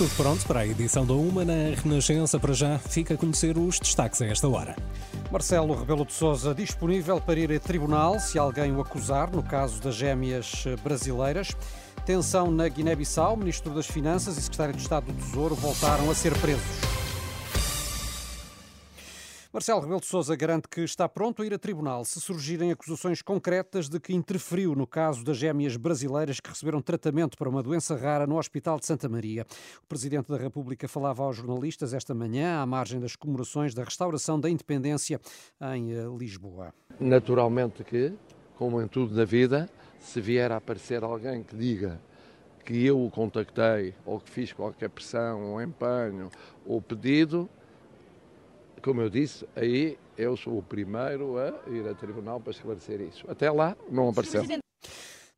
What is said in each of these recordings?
Tudo pronto para a edição da Uma na Renascença. Para já, fica a conhecer os destaques a esta hora. Marcelo Rebelo de Sousa disponível para ir a tribunal se alguém o acusar, no caso das gêmeas brasileiras. Tensão na Guiné-Bissau, Ministro das Finanças e Secretário de Estado do Tesouro voltaram a ser presos. Marcelo Rebelo de Sousa garante que está pronto a ir a tribunal se surgirem acusações concretas de que interferiu no caso das gêmeas brasileiras que receberam tratamento para uma doença rara no Hospital de Santa Maria. O Presidente da República falava aos jornalistas esta manhã à margem das comemorações da restauração da independência em eh, Lisboa. Naturalmente que, como em tudo na vida, se vier a aparecer alguém que diga que eu o contactei ou que fiz qualquer pressão ou empenho ou pedido, como eu disse, aí eu sou o primeiro a ir a tribunal para esclarecer isso. Até lá não apareceu.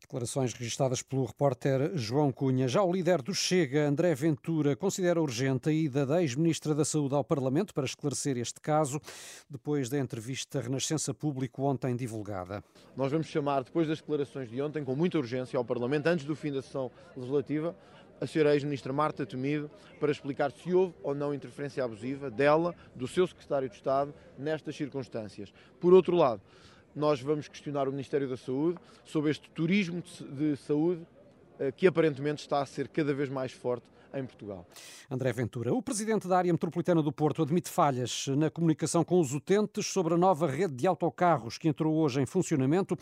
Declarações registradas pelo repórter João Cunha. Já o líder do Chega, André Ventura, considera urgente a ida da ex-ministra da Saúde ao Parlamento para esclarecer este caso, depois da entrevista Renascença Público ontem divulgada. Nós vamos chamar, depois das declarações de ontem, com muita urgência ao Parlamento, antes do fim da sessão legislativa, a senhora ex-ministra Marta Temido para explicar se houve ou não interferência abusiva dela, do seu secretário de Estado, nestas circunstâncias. Por outro lado, nós vamos questionar o Ministério da Saúde sobre este turismo de saúde eh, que aparentemente está a ser cada vez mais forte em Portugal. André Ventura, o presidente da área metropolitana do Porto admite falhas na comunicação com os utentes sobre a nova rede de autocarros que entrou hoje em funcionamento.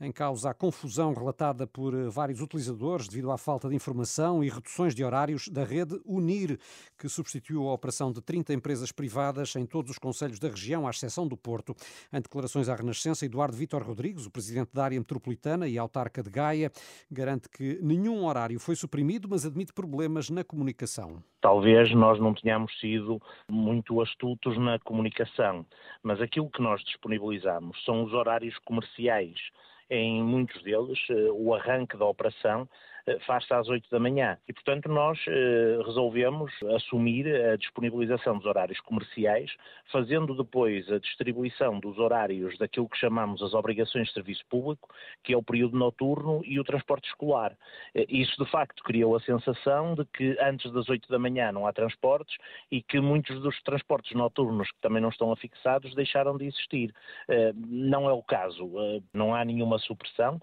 Em causa a confusão relatada por vários utilizadores devido à falta de informação e reduções de horários da rede Unir, que substituiu a operação de 30 empresas privadas em todos os conselhos da região, à exceção do Porto. Em declarações à Renascença, Eduardo Vítor Rodrigues, o presidente da área metropolitana e autarca de Gaia, garante que nenhum horário foi suprimido, mas admite problemas na comunicação? Talvez nós não tenhamos sido muito astutos na comunicação, mas aquilo que nós disponibilizamos são os horários comerciais. Em muitos deles, eh, o arranque da operação faz-se às 8 da manhã. E, portanto, nós eh, resolvemos assumir a disponibilização dos horários comerciais, fazendo depois a distribuição dos horários daquilo que chamamos as obrigações de serviço público, que é o período noturno e o transporte escolar. Eh, isso, de facto, criou a sensação de que antes das 8 da manhã não há transportes e que muitos dos transportes noturnos que também não estão afixados deixaram de existir. Não é o caso, não há nenhuma supressão.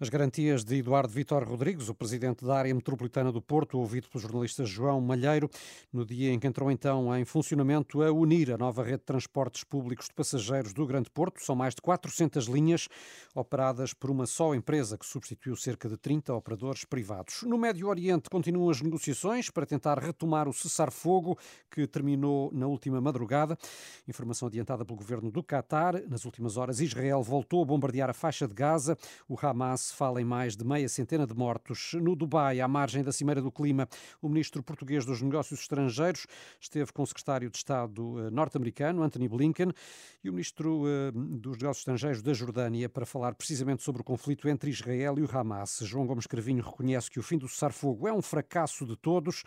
As garantias de Eduardo Vitor Rodrigues, o presidente da área metropolitana do Porto, ouvido pelo jornalista João Malheiro, no dia em que entrou então em funcionamento a Unir, a nova rede de transportes públicos de passageiros do Grande Porto. São mais de 400 linhas operadas por uma só empresa, que substituiu cerca de 30 operadores privados. No Médio Oriente continuam as negociações para tentar retomar o cessar-fogo que terminou na última madrugada. Informação adiantada pelo governo do Qatar. Nas últimas horas, Israel voltou a bombardear a faixa de Gaza. O fala em mais de meia centena de mortos. No Dubai, à margem da Cimeira do Clima, o ministro português dos Negócios Estrangeiros esteve com o secretário de Estado eh, norte-americano, Anthony Blinken, e o ministro eh, dos Negócios Estrangeiros da Jordânia para falar precisamente sobre o conflito entre Israel e o Hamas. João Gomes Cravinho reconhece que o fim do cessar-fogo é um fracasso de todos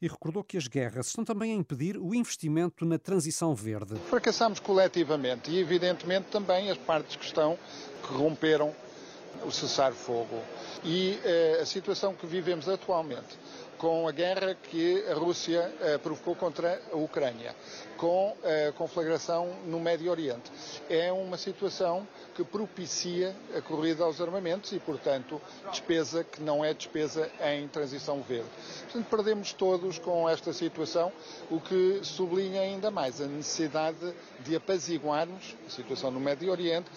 e recordou que as guerras estão também a impedir o investimento na transição verde. Fracassamos coletivamente e, evidentemente, também as partes que estão que romperam o cessar-fogo. E eh, a situação que vivemos atualmente, com a guerra que a Rússia eh, provocou contra a Ucrânia, com a conflagração no Médio Oriente, é uma situação que propicia a corrida aos armamentos e, portanto, despesa que não é despesa em transição verde. Portanto, perdemos todos com esta situação, o que sublinha ainda mais a necessidade de apaziguarmos a situação no Médio Oriente,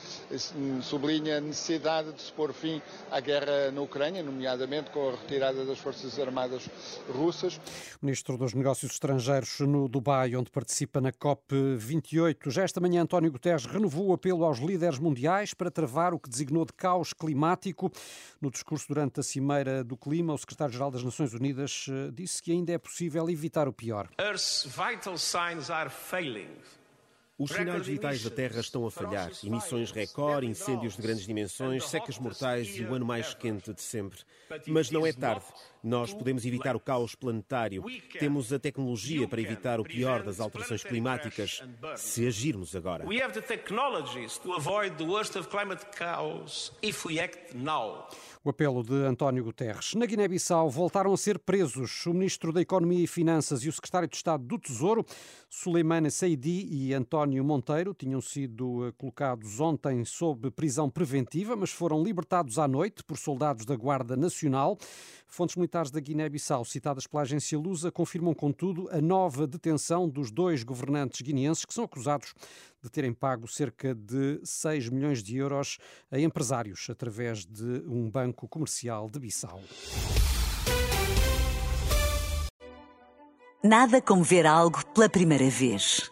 sublinha a necessidade de se pôr fim à guerra na Ucrânia, nomeadamente com a retirada das Forças Armadas russas. O Ministro dos Negócios Estrangeiros no Dubai, onde participa na COP28. Já esta manhã, António Guterres renovou o apelo aos líderes mundiais para travar o que designou de caos climático. No discurso durante a Cimeira do Clima, o secretário-geral das Nações Unidas eh, disse que ainda é possível evitar o pior. Earth's vital signs are failing. Os sinais vitais da Terra estão a falhar. Emissões recorde, incêndios de grandes dimensões, secas mortais e o ano mais quente de sempre. Mas não é tarde. Nós podemos evitar o caos planetário. Temos a tecnologia para evitar o pior das alterações climáticas, se agirmos agora. We have the technologies to avoid the worst of climate chaos if we act now. O apelo de António Guterres. Na Guiné-Bissau voltaram a ser presos o Ministro da Economia e Finanças e o Secretário de Estado do Tesouro, Suleimane Seidi e António Monteiro. Tinham sido eh, colocados ontem sob prisão preventiva, mas foram libertados à noite por soldados da Guarda Nacional. Fontes militares da Guiné-Bissau, citadas pela agência Lusa, confirmam, contudo, a nova detenção dos dois governantes guineenses que são acusados de terem pago cerca de 6 milhões de euros a empresários através de um banco comercial de Bissau. Nada como ver algo pela primeira vez.